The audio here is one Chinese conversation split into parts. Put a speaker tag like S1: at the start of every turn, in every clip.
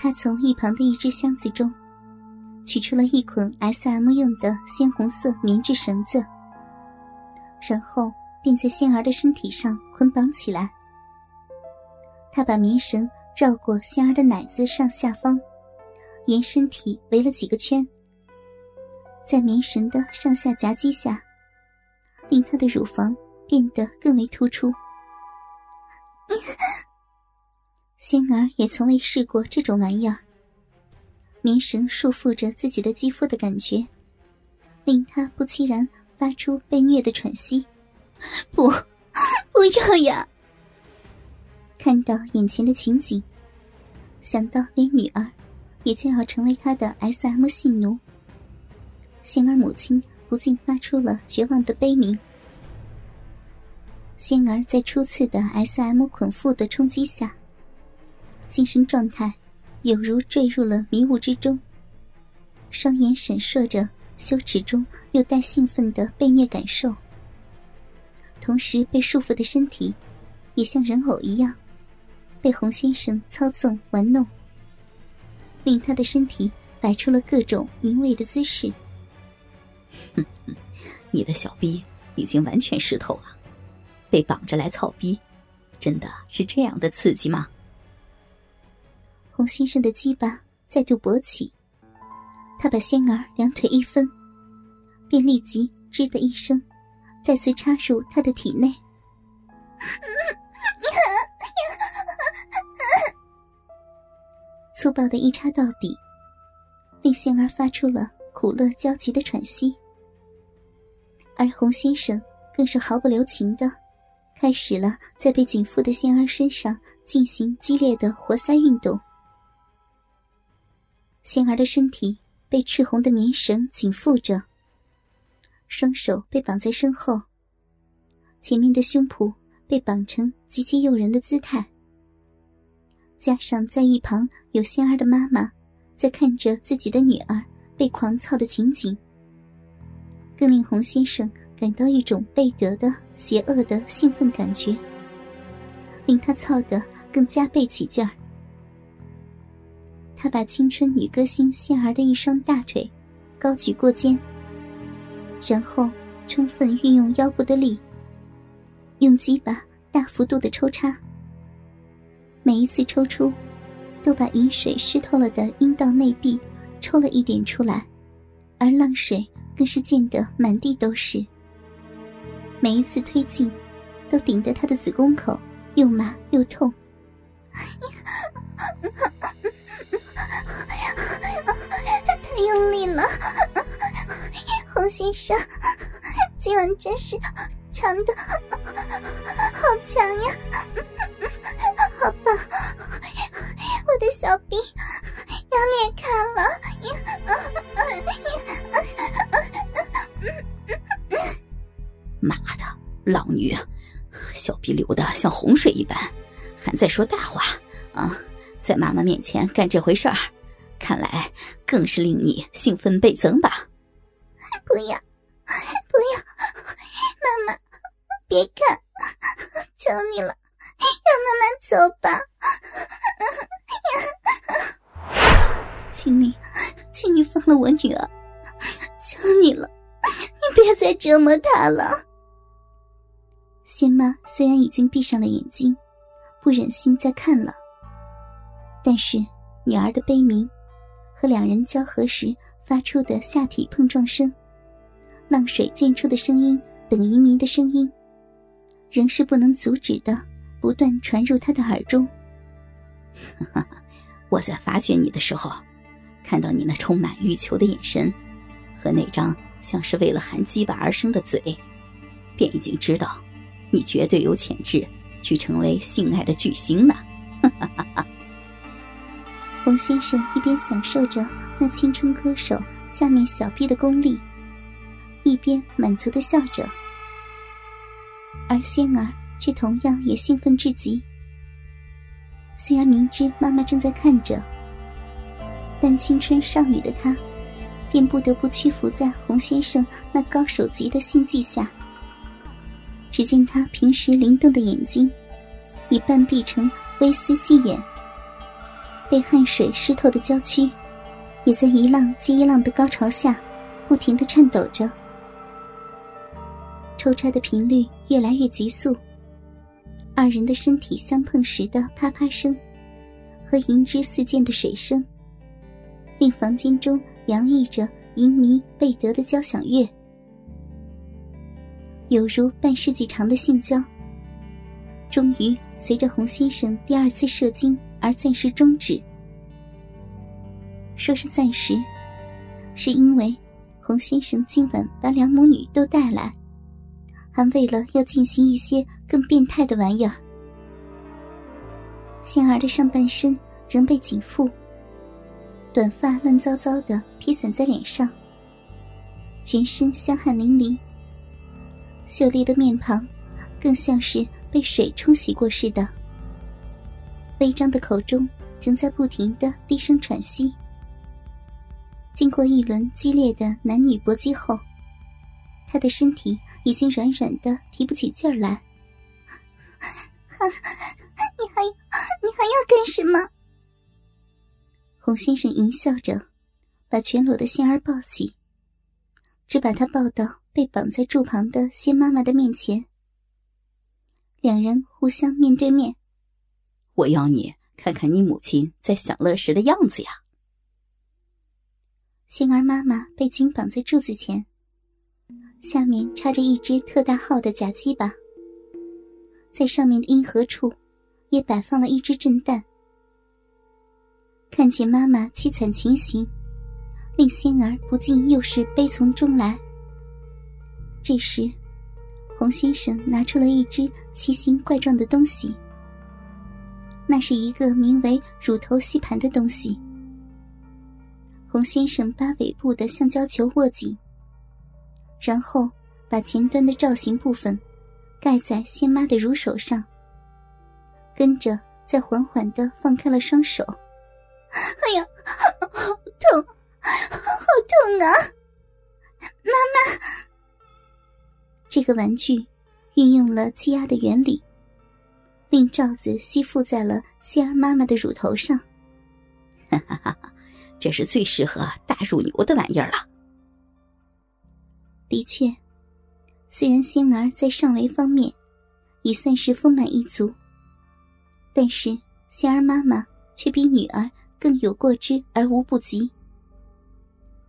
S1: 他从一旁的一只箱子中取出了一捆 S.M 用的鲜红色棉质绳子，然后便在仙儿的身体上捆绑起来。他把棉绳绕过仙儿的奶子上下方，沿身体围了几个圈，在棉绳的上下夹击下，令她的乳房变得更为突出。仙儿也从未试过这种玩意儿。棉绳束缚着自己的肌肤的感觉，令她不期然发出被虐的喘息。
S2: 不，不要呀！
S1: 看到眼前的情景，想到连女儿也将要成为他的 S.M 性奴，仙儿母亲不禁发出了绝望的悲鸣。仙儿在初次的 S.M 捆缚的冲击下。精神状态有如坠入了迷雾之中，双眼闪烁着羞耻中又带兴奋的被虐感受，同时被束缚的身体也像人偶一样被洪先生操纵玩弄，令他的身体摆出了各种淫秽的姿势。
S3: 哼哼，你的小逼已经完全湿透了，被绑着来操逼，真的是这样的刺激吗？
S1: 洪先生的鸡巴再度勃起，他把仙儿两腿一分，便立即“吱”的一声，再次插入他的体内。粗暴的一插到底，令仙儿发出了苦乐交集的喘息，而洪先生更是毫不留情的，开始了在被紧缚的仙儿身上进行激烈的活塞运动。仙儿的身体被赤红的棉绳紧缚着，双手被绑在身后，前面的胸脯被绑成极其诱人的姿态。加上在一旁有仙儿的妈妈在看着自己的女儿被狂操的情景，更令洪先生感到一种被得的邪恶的兴奋感觉，令他操得更加倍起劲儿。他把青春女歌星仙儿的一双大腿高举过肩，然后充分运用腰部的力，用鸡巴大幅度的抽插。每一次抽出，都把饮水湿透了的阴道内壁抽了一点出来，而浪水更是溅得满地都是。每一次推进，都顶得他的子宫口又麻又痛。
S2: 太用力了，洪先生，今晚真是强的好强呀！好棒，我的小兵要裂开了！
S3: 妈的，老女，小逼流的像洪水一般，还在说大话啊！在妈妈面前干这回事儿，看来更是令你兴奋倍增吧？
S2: 不要，不要，妈妈，别看，求你了，让妈妈走吧。
S1: 请你，请你放了我女儿，求你了，
S2: 你别再折磨她了。
S1: 仙妈虽然已经闭上了眼睛，不忍心再看了。但是，女儿的悲鸣和两人交合时发出的下体碰撞声、浪水溅出的声音等移民的声音，仍是不能阻止的，不断传入他的耳中。
S3: 我在发掘你的时候，看到你那充满欲求的眼神，和那张像是为了含鸡巴而生的嘴，便已经知道，你绝对有潜质去成为性爱的巨星呢。哈哈哈哈。
S1: 洪先生一边享受着那青春歌手下面小臂的功力，一边满足的笑着，而仙儿却同样也兴奋至极。虽然明知妈妈正在看着，但青春少女的她，便不得不屈服在洪先生那高手级的心计下。只见他平时灵动的眼睛，已半闭成微丝细眼。被汗水湿透的娇躯，也在一浪接一浪的高潮下，不停的颤抖着。抽插的频率越来越急速，二人的身体相碰时的啪啪声，和银枝四溅的水声，令房间中洋溢着淫靡贝德的交响乐，有如半世纪长的性交。终于随着洪先生第二次射精而暂时终止。说是暂时，是因为洪先生今晚把两母女都带来，还为了要进行一些更变态的玩意儿。仙儿的上半身仍被紧缚，短发乱糟糟的披散在脸上，全身香汗淋漓，秀丽的面庞。更像是被水冲洗过似的，微张的口中仍在不停的低声喘息。经过一轮激烈的男女搏击后，他的身体已经软软的提不起劲儿来。
S2: 你还你还要干什么？
S1: 洪先生淫笑着，把全裸的仙儿抱起，只把她抱到被绑在柱旁的仙妈妈的面前。两人互相面对面。
S3: 我要你看看你母亲在享乐时的样子呀。
S1: 仙儿妈妈被紧绑在柱子前，下面插着一只特大号的假鸡巴，在上面的阴核处，也摆放了一只震蛋。看见妈妈凄惨情形，令仙儿不禁又是悲从中来。这时。洪先生拿出了一只奇形怪状的东西，那是一个名为“乳头吸盘”的东西。洪先生把尾部的橡胶球握紧，然后把前端的造型部分盖在仙妈的乳手上，跟着再缓缓的放开了双手。
S2: 哎呀，好痛，好痛啊！妈妈。
S1: 这个玩具运用了气压的原理，令罩子吸附在了仙儿妈妈的乳头上。
S3: 哈哈哈！这是最适合大乳牛的玩意儿了。
S1: 的确，虽然仙儿在上围方面已算是丰满一族，但是仙儿妈妈却比女儿更有过之而无不及，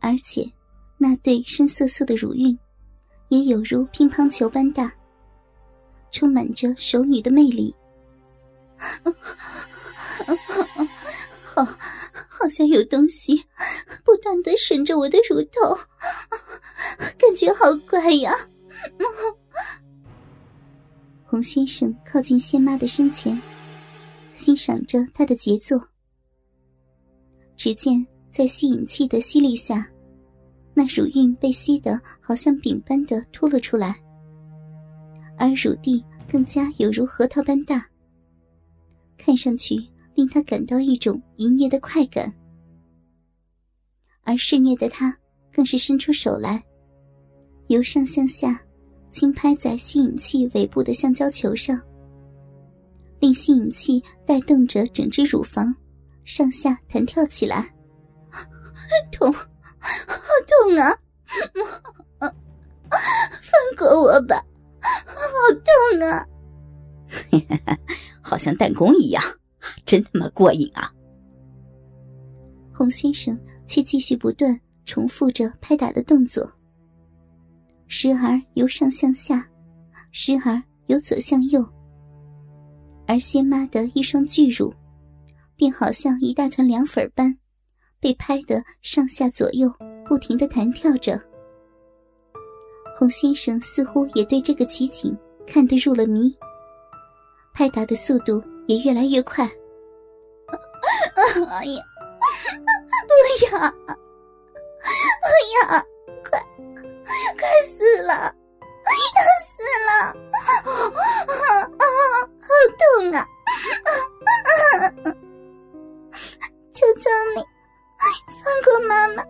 S1: 而且那对深色素的乳晕。也有如乒乓球般大，充满着熟女的魅力。好，好像有东西不断的顺着我的乳头，感觉好怪呀！洪先生靠近仙妈的身前，欣赏着她的杰作。只见在吸引器的吸力下。那乳晕被吸得好像饼般的凸了出来，而乳蒂更加有如核桃般大，看上去令他感到一种淫虐的快感。而嗜虐的他更是伸出手来，由上向下轻拍在吸引器尾部的橡胶球上，令吸引器带动着整只乳房上下弹跳起来，
S2: 痛。好痛啊！放过我吧，好痛啊！
S3: 好像弹弓一样，真他妈过瘾啊！
S1: 洪先生却继续不断重复着拍打的动作，时而由上向下，时而由左向右，而仙妈的一双巨乳，便好像一大团凉粉般。被拍得上下左右不停的弹跳着，洪先生似乎也对这个奇景看得入了迷，拍打的速度也越来越快。
S2: 哎呀，不要，不要，快，快死了，要死了，啊 好痛啊！求求你。放过妈妈！